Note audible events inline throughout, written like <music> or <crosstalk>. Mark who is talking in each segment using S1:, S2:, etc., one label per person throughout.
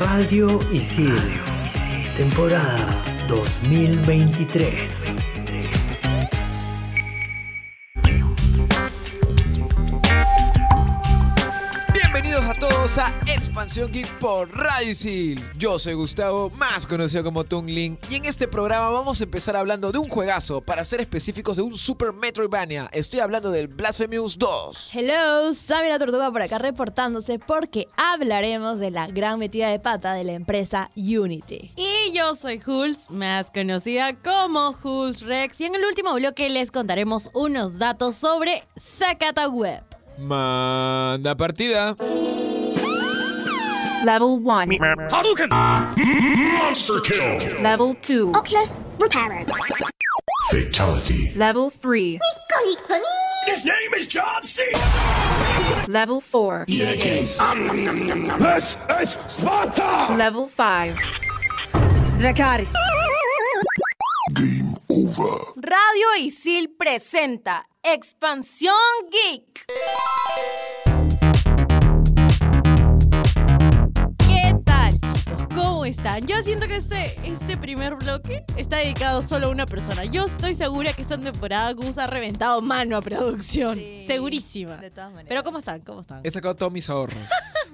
S1: Radio Isil, temporada 2023.
S2: Bienvenidos a todos a Expansión Geek por Radio Isil. Yo soy Gustavo, más conocido como Tungling, y en este programa vamos a empezar hablando de un juegazo, para ser específicos de un Super Metroidvania. Estoy hablando del Blasphemous 2.
S3: Hello, Sammy la Tortuga por acá reportándose porque hablaremos de la gran metida de pata de la empresa Unity.
S4: Y yo soy Hulz, más conocida como Hulz Rex, y en el último bloque les contaremos unos datos sobre Sakata Web.
S2: Manda partida.
S5: Level 1.
S6: Hadouken! Monster kill!
S5: Level 2.
S7: Oculus Reparo.
S6: Fatality.
S5: Level 3.
S6: His name is John C.
S5: Level 4.
S6: This is Sparta!
S5: Level 5.
S3: Dracaris.
S6: Game over.
S4: Radio Isil presenta Expansión Geek. ¿Cómo están? Yo siento que este, este primer bloque está dedicado solo a una persona. Yo estoy segura que esta temporada Gus ha reventado mano a producción.
S3: Sí.
S4: Segurísima.
S3: De todas maneras.
S4: Pero ¿cómo están? ¿Cómo están?
S2: He sacado todos mis ahorros.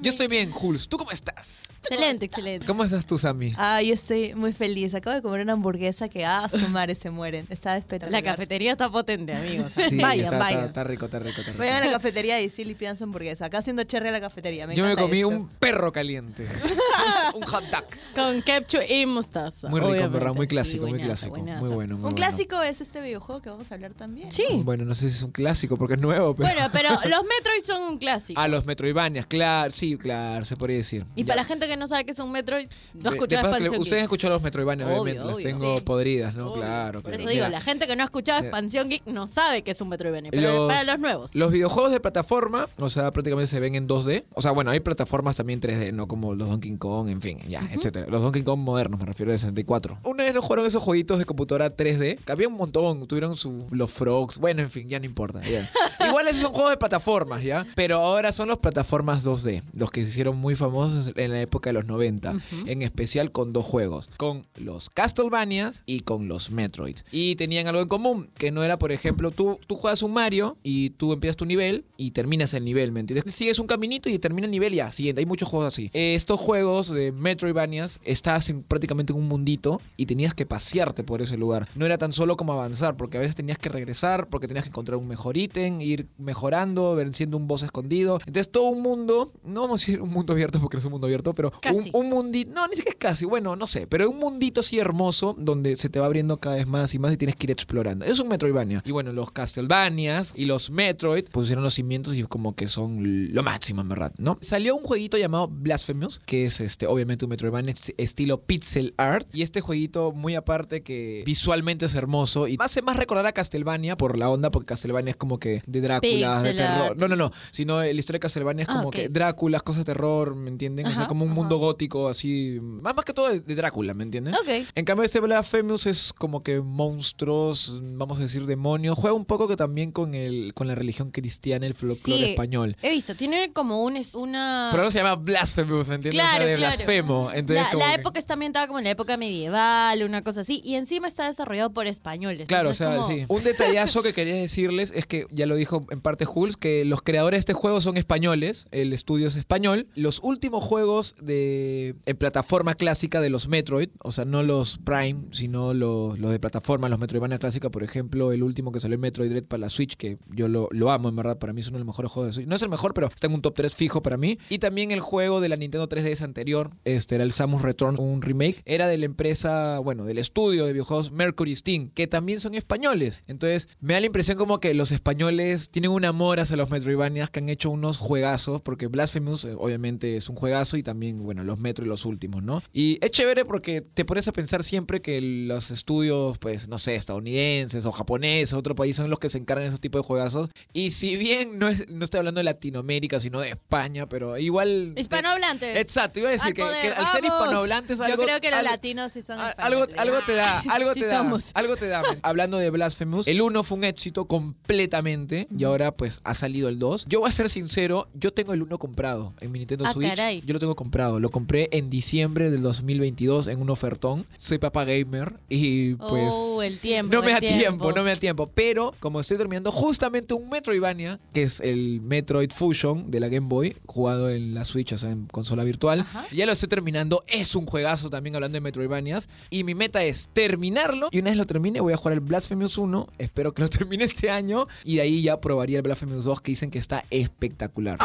S2: Yo estoy bien, Jules. ¿Tú cómo estás?
S4: Excelente, excelente.
S2: ¿Cómo estás tú, Sammy?
S3: Ah, yo estoy muy feliz. Acabo de comer una hamburguesa que a su <laughs> madre se mueren. Está espectacular.
S4: La cafetería está potente, amigos.
S2: Sí,
S4: vayan,
S2: está,
S4: vayan.
S2: Está, está rico, está rico, está rico.
S3: Vayan a la cafetería de Isil y pidan su hamburguesa. Acá haciendo cherry a la cafetería. Me
S2: Yo me comí
S3: esto.
S2: un perro caliente. <laughs> un hot dog.
S4: Con ketchup y mostaza.
S2: Muy rico, en
S4: obviamente.
S2: verdad, muy
S4: Sí,
S2: clásico, muy
S4: buenazo,
S2: clásico.
S4: buenazo.
S2: Muy bueno, muy
S3: Un
S2: bueno.
S3: clásico es este videojuego que vamos a hablar también.
S4: Sí.
S2: Bueno, no sé si es un clásico porque es nuevo, pero...
S4: Bueno, pero <laughs> los Metroid son un clásico.
S2: Ah, los Metroidvanias, claro, sí, claro, se podría decir.
S4: y
S2: Ya.
S4: para la gente que no sabe qué es un Metroid, no ha escuchado Expansión
S2: Ustedes han escuchado los Metroidvania,
S4: Obvio,
S2: obviamente. Las
S4: obvio,
S2: tengo
S4: sí.
S2: podridas, ¿no?
S4: Obvio.
S2: Claro.
S4: Por
S2: pero
S4: eso digo, la gente que no ha escuchado
S2: eh,
S4: Expansión Geek no sabe qué es un Metroidvania. Pero para los nuevos.
S2: Los videojuegos de plataforma, o sea, prácticamente se ven en 2D. O sea, bueno, hay plataformas también 3D, no como los Donkey Kong, en fin, ya, etcétera. Los Donkey Kong modernos, me refiero de 64. Una vez no jugaron esos jueguitos de computadora 3D, que había un montón, tuvieron su, los frogs, bueno, en fin, ya no importa. ya. <laughs> Igual esos son juegos de plataformas, ¿ya? Pero ahora son los plataformas 2D, los que se hicieron muy famosos en la época de los 90, en especial con dos juegos, con los Castlevanias y con los Metroid. Y tenían algo en común, que no era, por ejemplo, tú, tú juegas un Mario y tú empiezas tu nivel y terminas el nivel, ¿me entiendes? Sigues un caminito y termina el nivel y ya, siguiente. Hay muchos juegos así. Estos juegos de Metroidvanias, en- prácticamente en un mundito y tenías que pasearte por ese lugar. No era tan solo como avanzar, porque a veces tenías que regresar, porque tenías que encontrar un mejor ítem, ir mejorando, venciendo un boss escondido. Entonces todo un mundo, no vamos a decir un mundo abierto porque no es un mundo abierto, pero un,
S4: Casi.
S2: un mundito, no, ni siquiera es casi, bueno, no sé, pero un mundito así hermoso donde se te va abriendo cada vez más y más y tienes que ir explorando. Es un Metroidvania. Y bueno, los Castlevanias y los Metroid pusieron los cimientos y como que son lo máximo, en verdad, ¿no? Salió un jueguito llamado Blasphemous, que es este, obviamente un Metroidvania est- estilo pixel art. Y este jueguito, muy aparte que visualmente es hermoso y hace más recordar a Castlevania por la onda, porque Castlevania es como que de Drácula, de terror.
S4: art.
S2: No, no, no, sino la historia de Castlevania es
S4: Ah,
S2: como que Drácula, cosas de terror, ¿me entienden? o sea, como un
S4: ajá.
S2: mundo gótico así, más, más que todo de, de Drácula, ¿me entienden?
S4: Ok.
S2: En cambio, este Blasphemous es como que monstruos, vamos a decir demonios. Juega un poco que también con el con la religión cristiana, el folclore
S4: Sí,
S2: español.
S4: He visto, tiene como un, es una...
S2: Pero ahora se llama Blasphemous, ¿me entiendes?
S4: Claro,
S2: o sea, de
S4: claro.
S2: blasfemo. Entonces,
S4: la
S2: como
S4: la
S2: que-
S4: época está ambientada como en la época medieval, una cosa así. Y encima está desarrollado por españoles.
S2: Claro, o sea,
S4: como-
S2: sí. <laughs> Un detallazo que quería decirles es que ya lo dijo en parte Jules, que los creadores de este juego son españoles, el estudio es español. Los últimos juegos de plataforma clásica de los Metroid, o sea, no los Prime, sino los, los de plataforma, los Metroidvania clásica, por ejemplo, el último que salió en Metroid Dread para la Switch, que yo lo, lo amo, en verdad, para mí es uno de los mejores juegos de Switch. No es el mejor, pero está en un top 3 fijo para mí. Y también el juego de la Nintendo 3DS anterior, este era el Samus Return, un remake, era de la empresa, bueno, del estudio de videojuegos Mercury Steam, que también son españoles. Entonces, me da la impresión como que los españoles tienen un amor hacia los Metroidvanias que han hecho unos juegazos, porque Blasphemous eh, obviamente es un juegazo y también, bueno, los Metro y los últimos, ¿no? Y es chévere porque te pones a pensar siempre que los estudios, pues, no sé, estadounidenses o japoneses, otro país, son los que se encargan de ese tipo de juegazos. Y si bien no, es, no estoy hablando de Latinoamérica, sino de España, pero igual...
S4: Hispanohablantes.
S2: Exacto, iba a decir
S4: Al
S2: que,
S4: poder,
S2: que al ser hispanohablantes
S3: Yo
S2: algo...
S3: creo que los
S2: algo-
S3: latinos sí son
S2: algo, algo te da, <laughs> algo
S4: Sí
S2: te da,
S4: somos.
S2: algo te da. <laughs> Hablando de Blasphemous, el 1 fue un éxito completamente y ahora pues ha salido el 2. Yo voy a ser sincero, yo tengo el 1 comprado en mi Nintendo
S4: Ah,
S2: Switch.
S4: caray.
S2: Yo lo tengo comprado. Lo compré en diciembre del 2022 en un ofertón. Soy papá gamer y pues...
S4: Oh, el tiempo.
S2: No me da tiempo. no me da tiempo. Pero como estoy terminando justamente un Metroidvania, que es el Metroid Fusion de la Game Boy, jugado en la Switch, o sea, en consola virtual, ya lo estoy terminando. Es un juegazo también hablando de Metroidvanias. Y mi meta es terminarlo. Y una vez lo termine, voy a jugar el Blasphemous 1. Espero que lo <laughs> termine este año. Y de ahí ya probaría el Blasphemous 2, que dicen que está espectacular.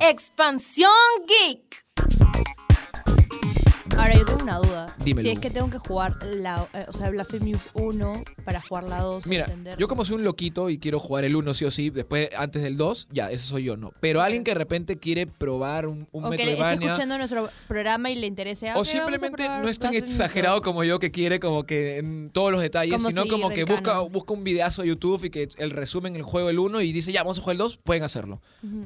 S7: Expansión Geek.
S3: Tengo una duda.
S2: Dímelo.
S3: Si es que tengo que jugar la, eh, o sea, Blasphemous 1 para jugar la 2.
S2: Mira,
S3: entender-
S2: yo como soy un loquito y quiero jugar el 1 sí o sí, después antes del 2, ya, ese soy yo, ¿no? Pero alguien que de repente quiere probar un, un
S3: o que le esté
S2: Metroidvania...
S3: escuchando nuestro programa y le interese. ah,
S2: O simplemente no es tan exagerado
S3: 2.
S2: como yo que quiere como que en todos los detalles,
S3: Como
S2: sino como que busca,
S3: canon.
S2: busca un videazo de YouTube y que el resumen el juego el 1 y dice, ya, vamos a jugar el 2, pueden hacerlo.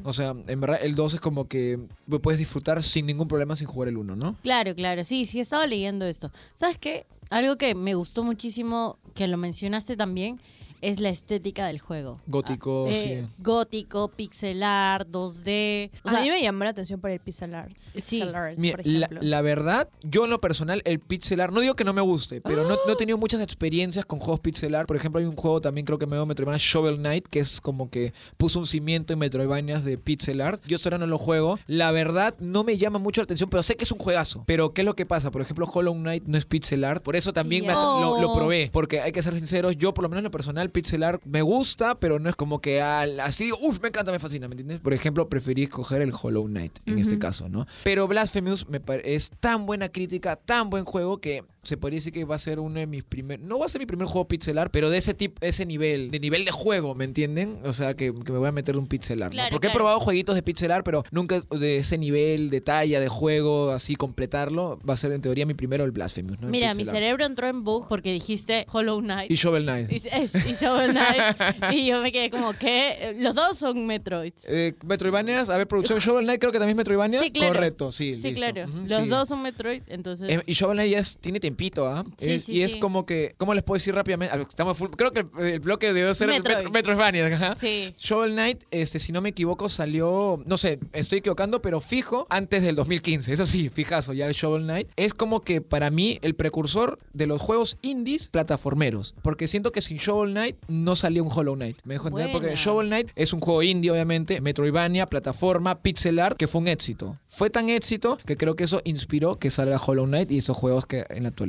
S2: O sea, en verdad el 2 es como que puedes disfrutar sin ningún problema sin jugar el 1, ¿no?
S4: Claro, claro, sí, sí, he estado leyendo esto. ¿Sabes qué? Algo que me gustó muchísimo, que lo mencionaste también, es la estética del juego.
S2: Gótico,
S4: Eh,
S2: sí.
S4: Gótico, pixelar, 2D. O sea,
S3: a mí me llamó la atención por el pixel art.
S4: Sí.
S3: Pixel art,
S2: Mira,
S3: por
S2: la,
S3: ejemplo.
S2: la verdad, yo en lo personal, el pixel art, no digo que no me guste, pero no, no he tenido muchas experiencias con juegos pixel art. Por ejemplo, hay un juego también, creo que me dio Metroidvania, Shovel Knight, que es como que puso un cimiento en Metroidvanias de pixel art. Yo ahora no lo juego. La verdad, no me llama mucho la atención, pero sé que es un juegazo. Pero, ¿qué es lo que pasa? Por ejemplo, Hollow Knight no es pixel art, por eso también me lo, lo probé. Porque hay que ser sinceros, yo por lo menos en lo personal, pixel art me gusta, pero no es como que al- así, uff, me encanta, me fascina, ¿me entiendes? Por ejemplo, preferí escoger el Hollow Knight en este caso, ¿no? Pero Blasphemous me es tan buena crítica, tan buen juego que se podría decir que va a ser uno de mis primeros. No va a ser mi primer juego pixel art, pero de ese tipo, ese nivel, de nivel de juego, ¿me entienden? O sea, que, que me voy a meter de un pixel art. ¿no?
S4: Claro,
S2: Porque he
S4: claro.
S2: probado jueguitos de pixel art, pero nunca de ese nivel de talla, de juego, así completarlo. Va a ser en teoría mi primero el Blasphemous, ¿no?
S4: Mira, mi cerebro entró en bug porque dijiste Hollow Knight.
S2: Y Shovel Knight.
S4: Y, es- y Shovel Knight. <laughs> y yo me quedé como que los dos son Metroids.
S2: Eh, Metroidvanias, a ver, producción Shovel Knight creo que también es Metroidvania.
S4: Sí, claro.
S2: Correcto, sí.
S4: Sí,
S2: listo.
S4: claro.
S2: Ujú,
S4: los
S2: sí.
S4: dos son Metroid, entonces.
S2: Eh, y Shovel Knight ya es- tiene tiempito, ¿ah?
S4: Sí,
S2: Es-
S4: sí,
S2: y es como que, ¿cómo les puedo decir rápidamente? Estamos full- creo que el, el bloque debe ser
S4: Metroid.
S2: Metro- Metroidvania, ajá.
S4: Sí.
S2: Shovel Knight, este, si no me equivoco, salió, no sé, estoy equivocando, pero fijo, antes del 2015. Eso sí, fijazo, ya el Shovel Knight. Es como que para mí el precursor de los juegos indies plataformeros. Porque siento que sin Shovel Knight no salía un Hollow Knight. Me dejo entender, porque. Shovel Knight es un juego indie, obviamente, Metroidvania, plataforma, pixel art, que fue un éxito. Fue tan éxito que creo que eso inspiró que salga Hollow Knight y esos juegos que en la actualidad,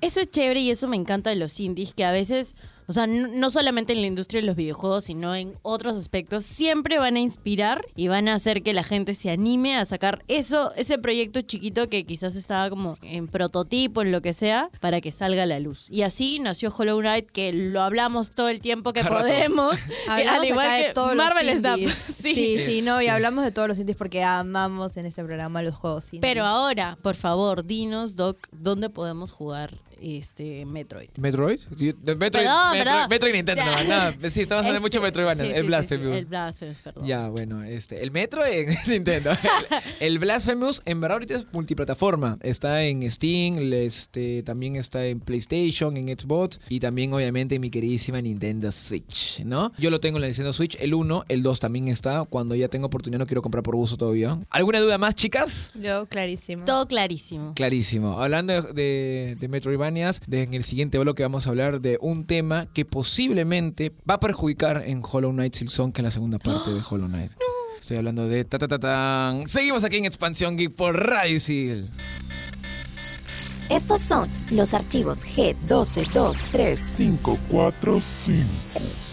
S4: Eso es chévere y eso me encanta de los indies, que a veces, o sea, no, no solamente en la industria de los videojuegos, sino en otros aspectos, siempre van a inspirar y van a hacer que la gente se anime a sacar eso, ese proyecto chiquito que quizás estaba como en prototipo, en lo que sea, para que salga a la luz. Y así nació Hollow Knight, que lo hablamos todo el tiempo que podemos, <laughs> al igual que
S3: todos los
S4: Marvel Snap. <laughs> Sí.
S3: Sí, sí, no, y
S2: Este.
S3: hablamos de todos los indies porque amamos en este programa los juegos indies.
S4: Pero ahora, por favor, dinos, Doc, ¿dónde podemos jugar este Metroid?
S2: ¿Metroid? Sí, de Metroid,
S4: Perdón,
S2: Metroid,
S4: perdón.
S2: Metroid y Nintendo. Nada. sí, estamos hablando
S4: Este,
S2: mucho de Metroidvania.
S4: sí,
S2: el
S4: sí,
S2: Blasphemous.
S4: sí, el Blasphemous, perdón.
S2: Ya, bueno, este, el Metro en <laughs> Nintendo. El, el Blasphemous, en verdad, ahorita es multiplataforma. Está en Steam, este, también está en PlayStation, en Xbox y también, obviamente, en mi queridísima Nintendo Switch, ¿no? Yo lo tengo en la Nintendo Switch, el 1, el 2 también está. Cuando ya tengo oportunidad, no quiero comprar por gusto todavía. ¿Alguna duda más, chicas?
S3: Yo, clarísimo.
S4: Todo clarísimo.
S2: Clarísimo. Hablando de, de, de En el siguiente bloque vamos a hablar de un tema que posiblemente va a perjudicar en Hollow Knight Silksong, que es la segunda parte de Hollow Knight. <gasps> Estoy hablando de ta ta ta tan. Seguimos aquí en Expansión Geek por Radio.
S7: Estos son los archivos G1223.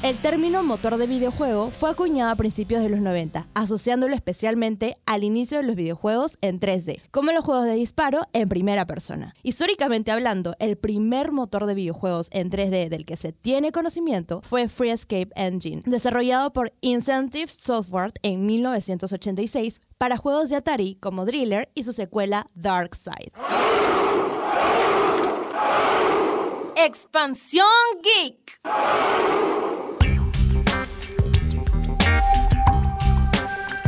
S6: 545.
S3: El término motor de videojuego fue acuñado a principios de los 90, asociándolo especialmente al inicio de los videojuegos en 3D, como los juegos de disparo en primera persona. Históricamente hablando, el primer motor de videojuegos en 3D del que se tiene conocimiento fue Free Escape Engine, desarrollado por Incentive Software en 1986 para juegos de Atari como Driller y su secuela Dark Side.
S7: Expansión Geek.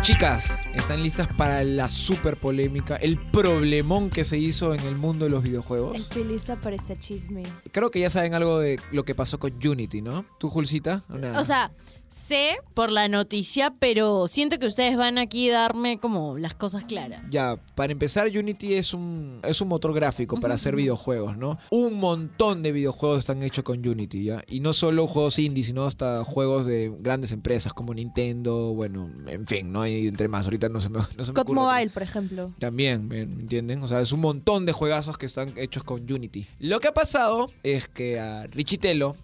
S2: Chicas, ¿están listas para la super polémica, el problemón que se hizo en el mundo de los videojuegos?
S3: Estoy lista para este chisme.
S2: Creo que ya saben algo de lo que pasó con Unity, ¿no? ¿Tú, Julcita? ¿O nada?
S4: O sea, sé por la noticia, pero siento que ustedes van aquí a darme como las cosas claras.
S2: Ya, para empezar, Unity es un, es un motor gráfico para hacer videojuegos, ¿no? Un montón de videojuegos están hechos con Unity, ¿ya? Y no solo juegos indie, sino hasta juegos de grandes empresas como Nintendo, bueno, en fin, ¿no? Y entre más, ahorita no se me, <laughs> no se me
S3: COD
S2: ocurre
S3: Mobile, por ejemplo.
S2: También, ¿me entienden? O sea, es un montón de juegazos que están hechos con Unity. Lo que ha pasado es que a Richitelo,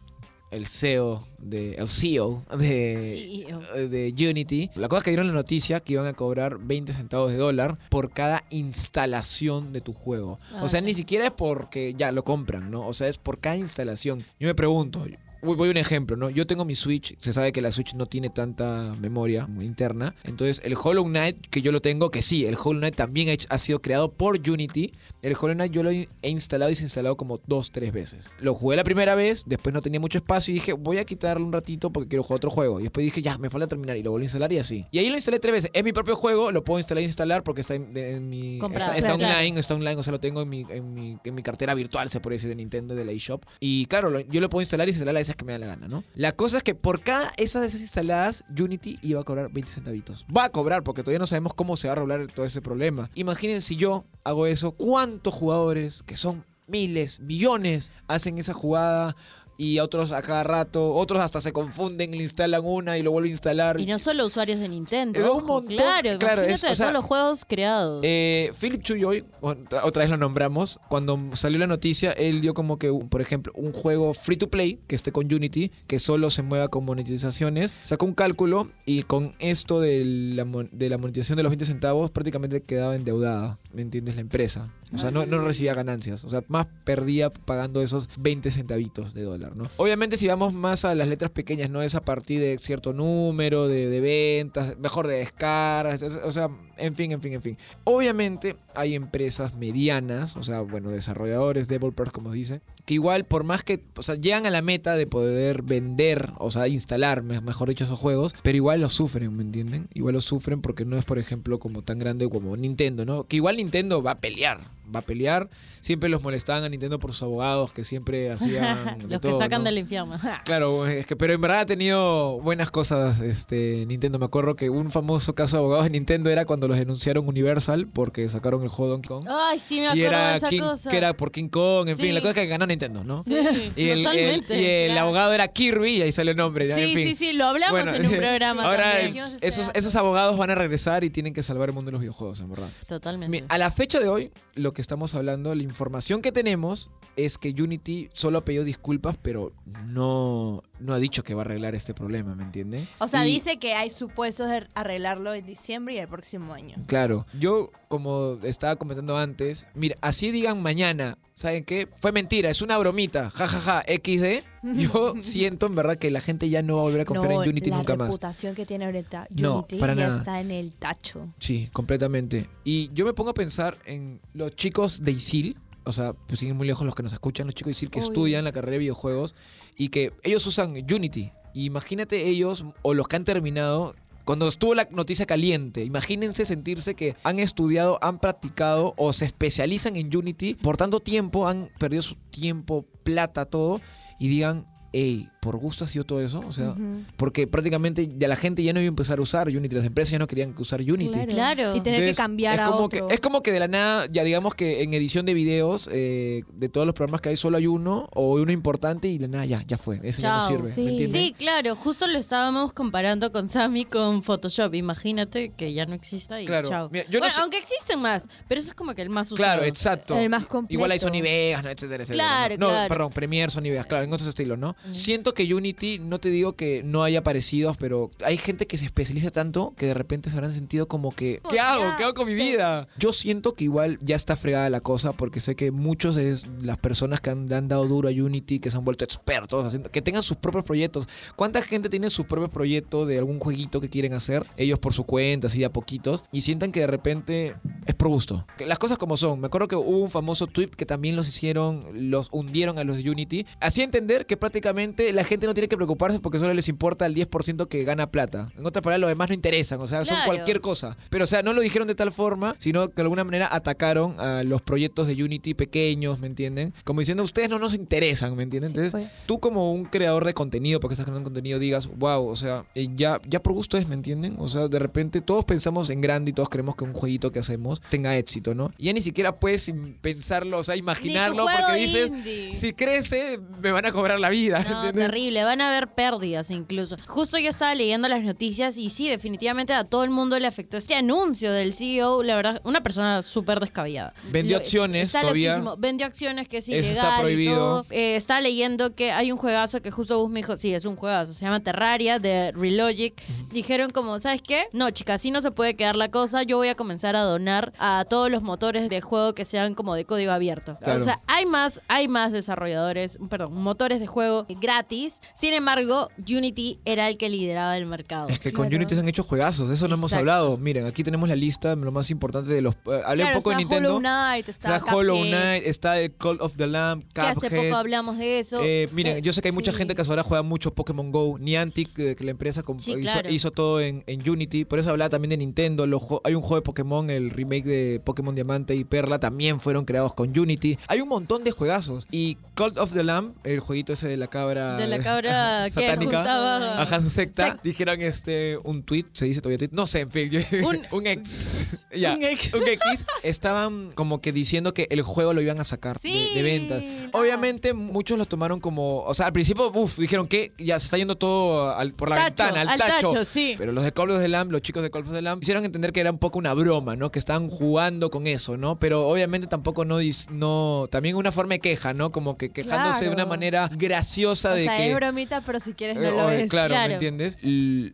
S2: el CEO de el CEO de,
S4: CEO.
S2: de Unity, la cosa es que dieron la noticia que iban a cobrar 20 centavos de dólar por cada instalación de tu juego. O sea,
S4: Ah.
S2: ni siquiera es porque ya lo compran, ¿no? O sea, es por cada instalación. Yo me pregunto, Voy a un ejemplo, ¿no? Yo tengo mi Switch, se sabe que la Switch no tiene tanta memoria interna. Entonces, el Hollow Knight, que yo lo tengo, que sí, el Hollow Knight también ha, sido creado por Unity. El Hollow Knight yo lo he instalado y desinstalado como dos, tres veces. Lo jugué la primera vez, después no tenía mucho espacio y dije, voy a quitarlo un ratito porque quiero jugar otro juego. Y después dije, ya, me falta terminar y lo volví a instalar y así. Y ahí lo instalé tres veces. Es mi propio juego, lo puedo instalar e instalar porque está en, en mi...
S4: Comprado.
S2: Está, está
S4: Claro.
S2: online, está online, o sea, lo tengo en mi, en mi, en mi cartera virtual, se puede decir, de Nintendo, de la eShop. Y claro, lo- yo lo puedo instalar y instalar las que me da la gana, ¿no? La cosa es que por cada esas de esas instaladas, Unity iba a cobrar 20 centavitos. Va a cobrar porque todavía no sabemos cómo se va a arreglar todo ese problema. Imaginen si yo hago eso, ¿cuántos jugadores, que son miles, millones, hacen esa jugada? Y otros a cada rato, otros hasta se confunden, le instalan una y lo vuelven a instalar.
S4: Y no solo usuarios de Nintendo.
S2: Es un
S4: ojo,
S2: montón,
S4: claro,
S2: claro, es- o sea,
S4: todos los juegos creados.
S2: Eh, Philip Chuyoy, otra, otra vez lo nombramos, cuando salió la noticia, él dio como que, un- por ejemplo, un juego free to play que esté con Unity, que solo se mueva con monetizaciones, sacó un cálculo y con esto de la, de la monetización de los 20 centavos prácticamente quedaba endeudada, ¿me entiendes? La empresa. O sea, no, no recibía ganancias, o sea, más perdía pagando esos 20 centavitos de dólar, ¿no? Obviamente si vamos más a las letras pequeñas, no es a partir de cierto número de, ventas, mejor de descargas, o sea, en fin, en fin, en fin. Obviamente hay empresas medianas, o sea, bueno, desarrolladores, developers, como dice, que igual por más que, o sea, llegan a la meta de poder vender, o sea, instalar, me- mejor dicho, esos juegos, pero igual lo sufren, ¿me entienden? Igual lo sufren porque no es, por ejemplo, como tan grande como Nintendo, ¿no? Que igual Nintendo va a pelear, va a pelear. Siempre los molestaban a Nintendo por sus abogados, que siempre <laughs> hacían... de
S4: los que sacan
S2: ¿no?
S4: del infierno. <laughs>
S2: Claro, es que, pero en verdad ha tenido buenas cosas este Nintendo. Me acuerdo que un famoso caso de abogados de Nintendo era cuando los denunciaron Universal porque sacaron el juego Donkey Kong.
S4: Ay, sí, me
S2: y
S4: acuerdo de
S2: era
S4: esa
S2: King-
S4: cosa.
S2: que era por King Kong, en
S4: Sí.
S2: fin, la cosa es que ganó Nintendo, ¿no?
S4: Sí, <laughs>
S2: Y el, el-
S4: totalmente.
S2: y el
S4: claro.
S2: abogado era Kirby y ahí sale el nombre.
S4: Sí,
S2: en fin.
S4: sí, sí, lo hablamos en un programa
S2: Ahora
S4: también.
S2: esos, esos abogados van a regresar y tienen que salvar el mundo de los videojuegos, en verdad.
S4: Totalmente.
S2: A la fecha de hoy, lo que estamos hablando, la información que tenemos es que Unity solo ha pedido disculpas, pero no, no ha dicho que va a arreglar este problema, ¿me entiende?
S3: O sea,
S2: Y-
S3: dice que hay supuestos de arreglarlo en diciembre y el próximo año.
S2: Claro, yo como estaba comentando antes, mira, así digan mañana, ¿saben qué? Fue mentira, es una bromita, jajaja, XD. <laughs> Yo siento en verdad que la gente ya no va a volver a confiar
S3: No,
S2: en Unity
S3: la
S2: nunca más.
S3: reputación que tiene ahorita
S2: No,
S3: Unity
S2: para
S3: ya
S2: nada.
S3: está en el tacho.
S2: Sí, completamente. Y yo me pongo a pensar en los chicos de ISIL, o sea, pues siguen muy lejos los que nos escuchan, los chicos de ISIL que
S3: Uy.
S2: estudian la carrera de videojuegos y que ellos usan Unity. Imagínate ellos o los que han terminado. Cuando estuvo la noticia caliente, imagínense sentirse que han estudiado, han practicado o se especializan en Unity, por tanto tiempo han perdido su tiempo, plata, todo, y digan, hey, por gusto ha sido todo eso, o sea, porque prácticamente ya la gente ya no iba a empezar a usar Unity, las empresas ya no querían usar Unity.
S4: Claro.
S3: Y tener
S2: Entonces,
S3: que cambiar
S2: es
S3: a
S2: como
S3: otro.
S2: Que, es como que de la nada, ya digamos que en edición de videos, eh, de todos los programas que hay, solo hay uno o uno importante y de la nada ya, ya fue. Ese ya no
S4: Chao.
S2: sirve.
S3: Sí.
S2: ¿me entiendes?
S4: Sí, claro, justo lo estábamos comparando con Sammy con Photoshop. Imagínate que ya no exista y
S2: Claro.
S4: chao.
S2: Mira, yo no
S4: bueno,
S2: sé-
S4: aunque existen más, pero eso es como que el más usado.
S2: Claro, exacto.
S3: El más completo.
S2: Igual hay Sony Vegas, ¿no? etcétera, etcétera.
S4: Claro,
S2: ¿no? No,
S4: claro.
S2: perdón, Premiere, Sony Vegas, claro, en otros estilos, ¿no? Siento que Unity, no te digo que no haya parecidos, pero hay gente que se especializa tanto que de repente se habrán sentido como que, ¿qué hago? ¿Qué hago con mi vida? Yo siento que igual ya está fregada la cosa porque sé que muchos de las personas que han, dado duro a Unity, que se han vuelto expertos, haciendo, que tengan sus propios proyectos. ¿Cuánta gente tiene su propio proyecto de algún jueguito que quieren hacer? Ellos por su cuenta, así de a poquitos, y sientan que de repente es por gusto. Que Las cosas como son. Me acuerdo que hubo un famoso tweet que también los hicieron, los hundieron a los de Unity. Hacía entender que prácticamente la gente no tiene que preocuparse porque solo les importa el 10% que gana plata. En otras palabras, los demás no interesan, o sea, son
S4: Claro.
S2: cualquier cosa. Pero, o sea, no lo dijeron de tal forma, sino que de alguna manera atacaron a los proyectos de Unity pequeños, ¿me entienden? Como diciendo, ustedes no nos interesan, ¿me entienden?
S3: Sí,
S2: Entonces,
S3: pues.
S2: tú como un creador de contenido, porque estás creando contenido, digas, wow, o sea, eh, ya, ya por gusto es, ¿me entienden? O sea, de repente todos pensamos en grande y todos queremos que un jueguito que hacemos tenga éxito, ¿no? Y ya ni siquiera puedes im- pensarlo, o sea, imaginarlo,
S4: juego
S2: porque dices,
S4: indie.
S2: si crece, me van a cobrar la vida, <laughs>
S4: No,
S2: ¿entiendes?
S4: Terrible, van a haber pérdidas incluso. Justo yo estaba leyendo las noticias y sí, definitivamente a todo el mundo le afectó este anuncio del CEO, la verdad, una persona súper descabellada.
S2: Vendió
S4: Lo-
S2: acciones
S4: Está
S2: todavía.
S4: loquísimo. Vendió acciones que es
S2: Eso está
S4: y
S2: prohibido.
S4: todo. Eh, estaba leyendo que hay un juegazo que justo Gus me dijo, sí, es un juegazo, se llama Terraria de Relogic. Dijeron como, ¿sabes qué? No, chicas, así no se puede quedar la cosa, yo voy a comenzar a donar a todos los motores de juego que sean como de código abierto.
S2: Claro.
S4: O sea, hay más, hay más desarrolladores, perdón, motores de juego gratis. Sin embargo, Unity era el que lideraba el mercado.
S2: Es que con Unity se han hecho juegazos, eso no hemos hablado. Miren, aquí tenemos la lista, lo más importante de los... eh, hablé
S3: Claro,
S2: un poco de Nintendo.
S3: Hollow Knight, está
S2: Está Hollow. Knight, está el Call of the Lamb,
S4: que hace poco hablamos de eso.
S2: Eh, miren, yo sé que hay mucha
S4: Sí.
S2: gente que ahora juega mucho Pokémon Go, Niantic, eh, que la empresa
S4: Sí,
S2: hizo,
S4: claro.
S2: hizo todo en, en Unity, por eso hablaba también de Nintendo. Los hay un juego de Pokémon, el remake de Pokémon Diamante y Perla, también fueron creados con Unity. Hay un montón de juegazos. Y Call of the Lamb, el jueguito ese de la cabra.
S4: De la cabra que
S2: satánica,
S4: juntaba-
S2: Ajá, su secta.
S4: Sec-
S2: Dijeron este, un tweet, se dice todavía tweet, no sé, en fin. yo-
S4: Un- <laughs>
S2: un ex. <laughs> Ya,
S4: Un ex.
S2: un X. Estaban como que diciendo que el juego lo iban a sacar de- de, ventas.
S3: no.
S2: Obviamente muchos lo tomaron como, o sea, al principio, uff, dijeron que ya se está yendo todo al- por la
S4: Tacho,
S2: ventana, al,
S4: al
S2: tacho.
S4: tacho, sí.
S2: Pero los de Call of the Lamb, los chicos de Call of the Lamb, hicieron entender que era un poco una broma, ¿no? Que estaban jugando con eso, ¿no? Pero obviamente tampoco no, no también una forma de queja, ¿no? Como que quejándose de una manera graciosa
S3: O
S2: de
S3: sea,
S2: que
S3: es bromita, pero si quieres no
S2: eh,
S3: lo ves.
S2: Claro,
S4: Claro.
S2: ¿me entiendes?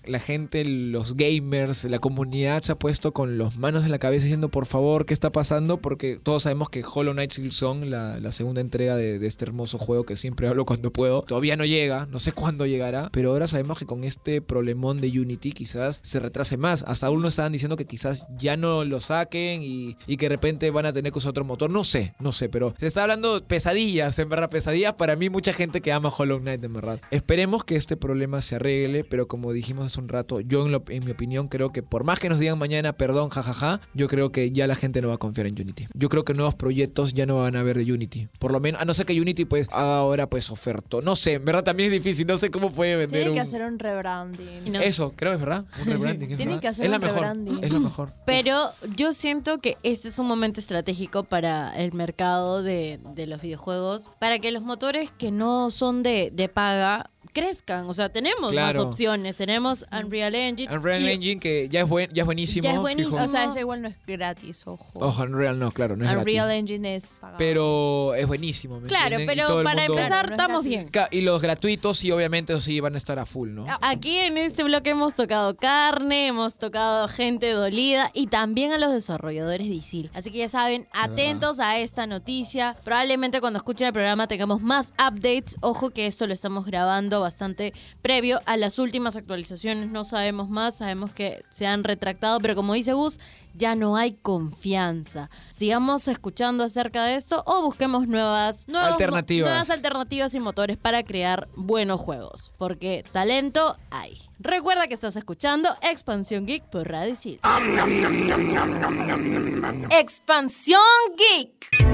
S2: La gente, los gamers, la comunidad se ha puesto con los manos en la cabeza diciendo, por favor, ¿qué está pasando? Porque todos sabemos que Hollow Knight Silksong, la, la segunda entrega de, de este hermoso juego que siempre hablo cuando puedo, todavía no llega, no sé <laughs> cuándo llegará, pero ahora sabemos que con este problemón de Unity quizás se retrase más. Hasta aún no estaban diciendo que quizás ya no lo saquen y, y que de repente van a tener que usar otro motor. No sé, no sé, pero se está hablando pesadillas, en verdad, pesadillas para mí, mucha gente que ama Hollow Knight, Esperemos que este problema se arregle, pero como dijimos hace un rato, yo en, lo- en mi opinión creo que por más que nos digan mañana perdón, jajaja, yo creo que ya la gente no va a confiar en Unity. Yo creo que nuevos proyectos ya no van a haber de Unity. Por lo menos, a no ser que Unity pues haga ahora pues oferto. No sé, en verdad también es difícil, no sé cómo puede vender
S3: Tienen
S2: un...
S3: que hacer un rebranding.
S4: No-
S2: Eso, creo que es verdad. Un <laughs> rebranding. es
S3: Tienen
S2: verdad.
S3: que hacer
S2: es la
S3: un
S2: mejor.
S3: rebranding.
S2: Es lo mejor. <laughs>
S4: Pero yo siento que este es un momento estratégico para el mercado de, de los videojuegos, para que los motores que no son de, de laga crezcan. O sea, tenemos
S2: Claro.
S4: más opciones. Tenemos Unreal Engine.
S2: Unreal
S4: y-
S2: Engine que ya es, buen, ya es buenísimo.
S4: Ya es buenísimo.
S2: fijo.
S3: O sea, eso igual no es gratis, ojo.
S2: Ojo, Unreal no, claro, no es
S3: Unreal
S2: gratis.
S3: Engine es pagado.
S2: Pero es buenísimo. ¿me
S4: Claro,
S2: entienden?
S4: Pero para
S2: mundo-
S4: empezar
S3: Claro, no es
S4: estamos bien.
S2: Y los gratuitos sí, obviamente, sí van a estar a full, ¿no?
S4: Aquí en este bloque hemos tocado carne, hemos tocado gente dolida y también a los desarrolladores de ISIL. Así que ya saben, atentos a esta noticia. Probablemente cuando escuchen el programa tengamos más updates. Ojo que esto lo estamos grabando bastante previo a las últimas actualizaciones. No sabemos más, sabemos que se han retractado, pero como dice Gus, ya no hay confianza. Sigamos escuchando acerca de esto o busquemos nuevas nuevos
S2: Alternativas.
S4: nuevas alternativas y motores para crear buenos juegos. Porque talento hay. Recuerda que estás escuchando Expansión Geek por Radio Isil.
S7: Expansión Geek.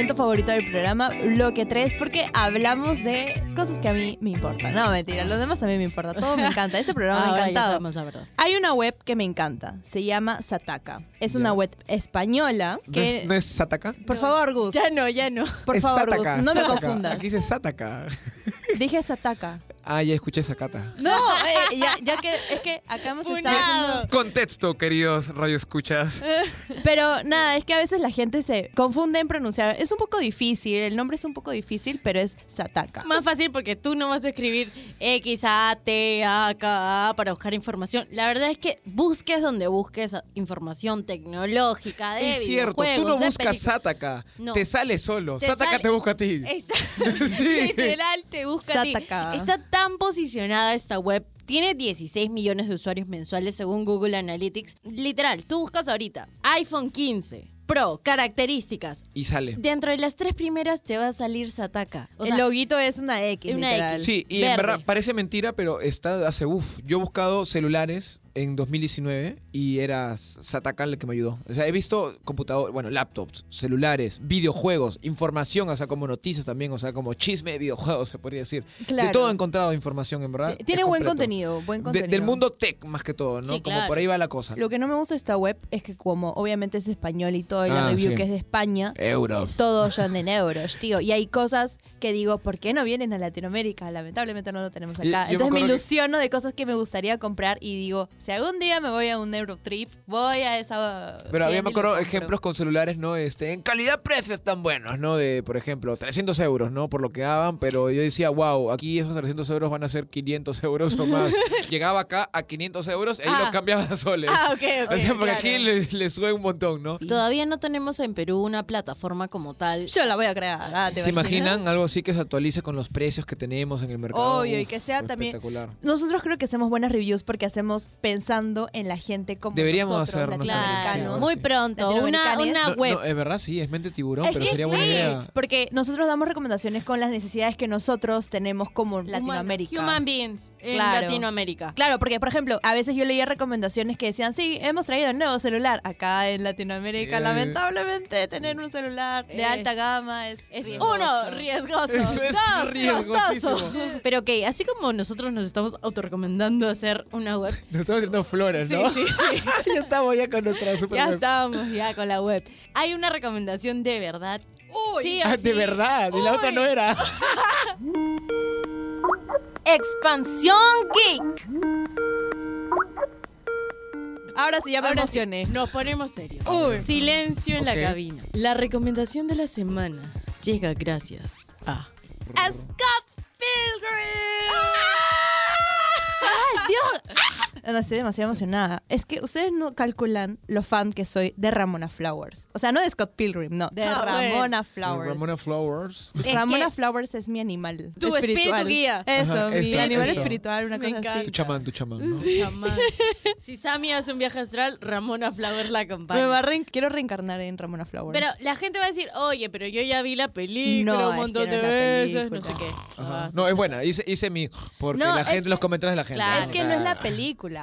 S3: Momento favorito del programa, bloque 3, porque hablamos de cosas que a mí me importan. No, mentira, los demás también me importa. Todo me encanta. Este programa me ha <laughs>
S4: Ahora ya
S3: encantado.
S4: sabemos la verdad.
S3: Hay una web que me encanta. Se llama Sataka. Es una web española
S2: ¿No
S3: que...
S2: es, ¿No es Sataka?
S3: Por favor, Gus.
S4: Ya no, ya no.
S3: Por
S2: Es
S3: favor,
S2: Sataka,
S3: Gus. No me
S2: Sataka.
S3: confundas.
S2: Aquí dice Sataka.
S3: Dije Sataka.
S2: Ah, ya escuché Sakata.
S3: No, eh, ya, ya que es que acá hemos estado haciendo-
S2: Contexto, queridos radioescuchas.
S3: Pero nada, es que a veces la gente se confunde en pronunciar. Es un poco difícil, el nombre es un poco difícil, pero es Sataka.
S4: Más fácil porque tú no vas a escribir X, A, T, A, K, A para buscar información. La verdad es que busques donde busques información tecnológica de
S2: Es cierto, tú no buscas. Sataka.
S4: No.
S2: Te sale solo.
S4: Te
S2: Sataka
S4: sale-
S2: te busca a ti.
S4: Exacto. <laughs> Literal, te busca a ti.
S3: Sataka.
S4: Tan posicionada esta web. Tiene 16 millones de usuarios mensuales según Google Analytics. Literal, tú buscas ahorita iPhone 15, Pro, características.
S2: Y sale.
S4: Dentro de las tres primeras te va a salir Sataka. O sea,
S3: el loguito es una X,
S4: una
S3: literal.
S4: X.
S2: Sí, y
S4: Verde.
S2: en verdad parece mentira, pero está hace uff. Yo he buscado celulares en 2019 y era Sataka el que me ayudó. O sea, he visto computador, bueno, laptops, celulares, videojuegos, información, o sea, como noticias también, o sea, como chisme de videojuegos, se podría decir.
S3: Claro.
S2: De todo he encontrado información, en verdad.
S3: Tiene buen contenido, buen
S2: De-
S3: contenido.
S2: del mundo tech, más que todo, ¿no?
S4: Sí,
S2: como por ahí va la cosa.
S3: Lo que no me gusta de esta web es que como obviamente es español y todo, y la
S2: Ah,
S3: review
S2: sí.
S3: que es de España,
S2: Euros.
S3: todos son en euros, tío. Y hay cosas que digo, ¿por qué no vienen a Latinoamérica? Lamentablemente no lo tenemos
S2: Yo- yo
S3: acá.
S2: me
S3: Entonces me,
S2: que-
S3: ilusiono de cosas que me gustaría comprar y digo, si algún día me voy a un Eurotrip, voy a esa...
S2: Pero había me acuerdo ejemplos con celulares, ¿no? Este, en calidad-precios tan buenos, ¿no? De, por ejemplo, 300 euros, ¿no? Por lo que daban, pero yo decía, wow, aquí esos 300 euros van a ser 500 euros o más. <laughs> Llegaba acá a 500 euros y ahí
S4: Ah.
S2: lo cambiaba a soles.
S4: Ah, ok, ok,
S2: o sea, porque
S4: claro.
S2: aquí le, le sube un montón, ¿no?
S4: Todavía no tenemos en Perú una plataforma como tal.
S3: Yo la voy a crear. ah, ¿te
S2: ¿Se imaginan algo así que se actualice con los precios que tenemos en el mercado?
S3: Obvio, y que sea también...
S2: Espectacular.
S3: Nosotros creo que hacemos buenas reviews porque hacemos pensando en la gente como
S2: Deberíamos
S3: nosotros,
S2: hacer
S3: latinoamericanos.
S4: Muy pronto. Una, una web.
S2: no, es verdad, sí, es mente tiburón,
S3: Es
S2: pero sería buena
S3: sí,
S2: idea.
S3: Porque nosotros damos recomendaciones con las necesidades que nosotros tenemos como Latinoamérica.
S4: Human beings en
S3: Claro.
S4: Latinoamérica.
S3: Claro, porque por ejemplo, a veces yo leía recomendaciones que decían, sí, hemos traído un nuevo celular. Acá en Latinoamérica,
S2: Eh.
S3: lamentablemente, tener un celular de
S4: Es-
S3: alta gama es,
S4: Es
S3: riesgoso.
S4: uno, riesgoso. <laughs> Dos,
S2: riesgosísimo.
S4: costoso. Pero ok, así como nosotros nos estamos autorrecomendando hacer una web, <laughs>
S2: estamos flores, ¿no?
S4: Sí, sí, sí. <laughs>
S2: ya estamos ya con nuestra super
S4: ya
S2: web.
S4: estamos ya con la web. Hay una recomendación de verdad. Sí o
S2: Ah, de
S4: sí.
S2: verdad, y la otra no era. <laughs>
S7: Expansión Geek.
S3: Ahora sí, ya me
S4: Ahora sí, nos ponemos serios.
S3: Uy.
S4: Silencio en la cabina. La recomendación de la semana llega gracias a
S3: A Scott Pilgrim. ¡Ay, Dios! No, estoy demasiado emocionada. Es que ustedes no calculan lo fan que soy de Ramona Flowers. O sea, no de Scott Pilgrim, no. De
S4: Ah, bueno.
S3: Ramona Flowers.
S2: Ramona Flowers. <laughs>
S4: Es
S3: Ramona Flowers es mi animal
S4: Tu
S3: espiritual.
S4: espíritu guía.
S3: Eso,
S2: Ajá,
S3: mi
S2: eso,
S3: animal
S2: eso.
S3: espiritual, una
S4: Me
S3: cosa
S4: encanta.
S3: así.
S2: Tu chamán, tu chamán, ¿no?
S4: Chamán. <laughs> si Sammy hace un viaje astral, Ramona Flower la acompaña.
S3: Me va a rein- quiero reencarnar en Ramona Flowers.
S4: Pero la gente va a decir, oye, pero yo ya vi la película
S3: No,
S4: un montón de veces, no sé qué. Ah,
S2: No,
S4: sí.
S2: es buena. Hice, hice mi. Porque
S3: No,
S2: la gente,
S3: que-
S2: los comentarios de la gente.
S4: Claro.
S3: es que no es la película.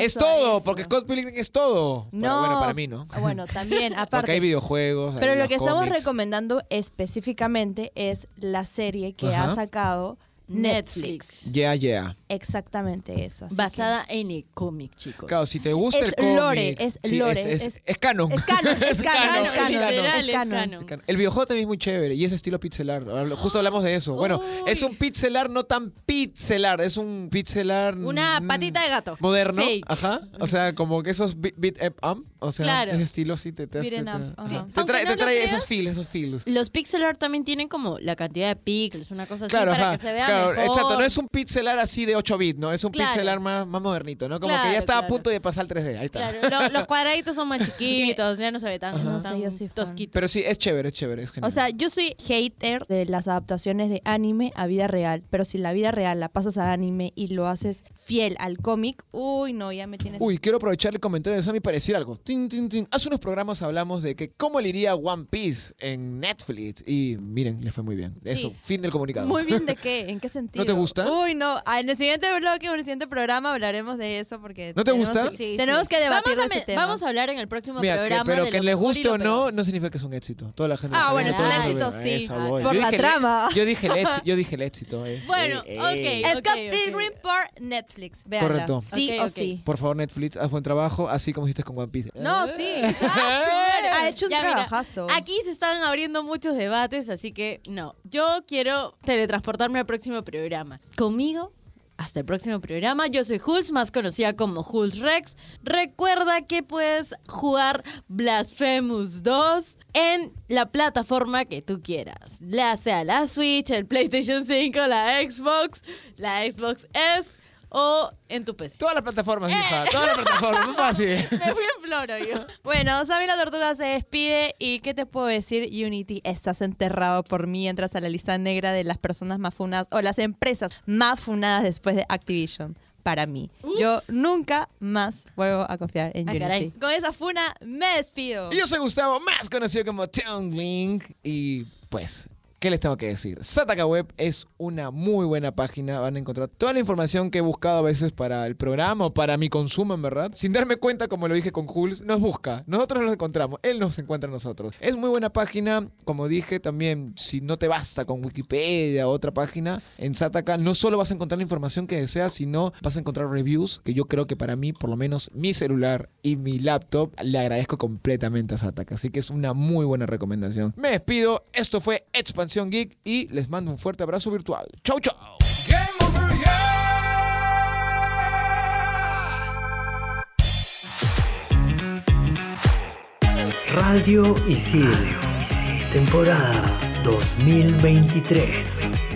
S2: Es todo, porque Scott Pilgrim es todo. Para-
S3: No.
S2: bueno, para mí, ¿no?
S3: Ah, Bueno, también, <laughs> aparte.
S2: Porque hay videojuegos.
S3: Pero
S2: hay
S3: lo que estamos recomendando específicamente es la serie que ha sacado Netflix.
S4: Netflix.
S2: Yeah, yeah.
S3: Exactamente eso. así
S4: Basada en el cómic, chicos.
S2: Claro, si te gusta
S3: Es
S2: el cómic.
S3: lore, es
S2: sí,
S3: lore,
S2: Es, es,
S3: es-
S2: es canon.
S3: Es canon, es <laughs> canon, es canon.
S4: Literal,
S3: canon.
S2: El videojuego también es muy chévere y es estilo pixelar. Ahora, Justo hablamos de eso. Bueno,
S4: Uy.
S2: es un pixelar no tan pixelar, es un pixelar
S4: Una
S2: mm,
S4: patita de gato.
S2: moderno.
S4: Fake.
S2: Ajá. O sea, como que esos beat, beat em up, o sea,
S4: Claro.
S2: ese estilo sí te, te, te,
S3: 'em
S2: te- te
S4: Aunque
S2: trae,
S4: no
S2: te trae
S4: creas,
S2: esos feels, esos feels.
S4: Los pixel art también tienen como la cantidad de píxeles, una cosa así
S2: Claro,
S4: para
S2: ajá.
S4: que se vea
S2: claro,
S4: mejor.
S2: exacto. No es un pixelar así de 8 bits, ¿no? Es un
S4: Claro.
S2: pixelar más, más modernito, ¿no? Como que ya estaba a punto de pasar al 3D. Ahí está.
S4: Claro, lo- los cuadraditos son más <laughs> chiquitos, ya no se ve tan,
S3: No
S4: tan
S3: sé, yo soy fan.
S4: tosquito.
S2: Pero sí, es chévere, es chévere, es genial.
S3: O sea, yo soy hater de las adaptaciones de anime a vida real, pero si la vida real la pasas a anime y lo haces fiel al cómic, uy, no, ya me tienes...
S2: Uy, quiero aprovechar el comentario de Sammy para decir algo. Tin, tin, tin. Hace unos programas hablamos de que cómo le iría One Piece en Netflix. Y miren, le fue muy bien. Eso, fin del comunicado.
S3: Muy bien, ¿de <laughs> qué? ¿En qué sentido?
S2: ¿No te gusta?
S3: Uy, no. Ah, En el siguiente bloque o en el siguiente programa hablaremos de eso porque...
S2: ¿No te
S3: tenemos
S2: gusta?
S3: que-
S4: Sí,
S3: tenemos
S4: sí.
S3: que debatir
S4: vamos a,
S3: de ese
S4: me-
S3: tema.
S4: Vamos a hablar en el próximo
S2: Mira, que-
S4: programa
S2: pero
S4: de
S2: que les guste o no, no significa que es un éxito. Toda la gente
S3: Ah, bueno,
S4: es un
S3: éxito, sí. Ah, por la trama.
S2: Yo dije el éxito. Yo dije el éxito eh. <laughs>
S4: Bueno,
S2: Eh,
S4: ok.
S2: eh.
S3: Scott
S4: ok, ok.
S3: Pilgrim por Netflix. Véanla.
S2: Correcto.
S3: Sí o sí.
S2: Por favor, Netflix, haz buen trabajo, así como hiciste con One Piece.
S3: No, sí. <laughs>
S4: señores.
S3: ha hecho un
S4: Ya, mira,
S3: trabajazo.
S4: aquí se están abriendo muchos debates, así que no. Yo quiero teletransportarme al próximo programa. Conmigo. Hasta el próximo programa. Yo soy Hulz, más conocida como Hulz Rex. Recuerda que puedes jugar Blasphemous 2 en la plataforma que tú quieras. Ya sea la Switch, el PlayStation 5, la Xbox, la Xbox S o en tu PC.
S2: Todas las plataformas, hija. Todas las plataformas. Muy fácil. <laughs>
S4: Me fui en floro yo.
S3: Bueno, Sammy la Tortuga se despide y ¿qué te puedo decir? Unity, estás enterrado por mí, entras a la lista negra de las personas más funadas o las empresas más funadas después de Activision. para mí. Yo nunca más vuelvo a confiar en
S4: Ah,
S3: Unity.
S4: caray.
S3: Con esa funa me despido.
S2: Y yo soy Gustavo, más conocido como Tingling. Y pues, ¿qué les tengo que decir? Sataka Web es una muy buena página. Van a encontrar toda la información que he buscado a veces para el programa o para mi consumo, en verdad. Sin darme cuenta, como lo dije con Jules, nos busca. Nosotros nos encontramos. Él nos encuentra a nosotros. Es muy buena página. Como dije también, si no te basta con Wikipedia o otra página, en Sataka no solo vas a encontrar la información que deseas, sino vas a encontrar reviews que yo creo que para mí, por lo menos mi celular y mi laptop, le agradezco completamente a Sataka. Así que es una muy buena recomendación. Me despido. Esto fue Expansión Geek y les mando un fuerte abrazo virtual. Chau, chau.
S1: Radio Isidro. Temporada 2023.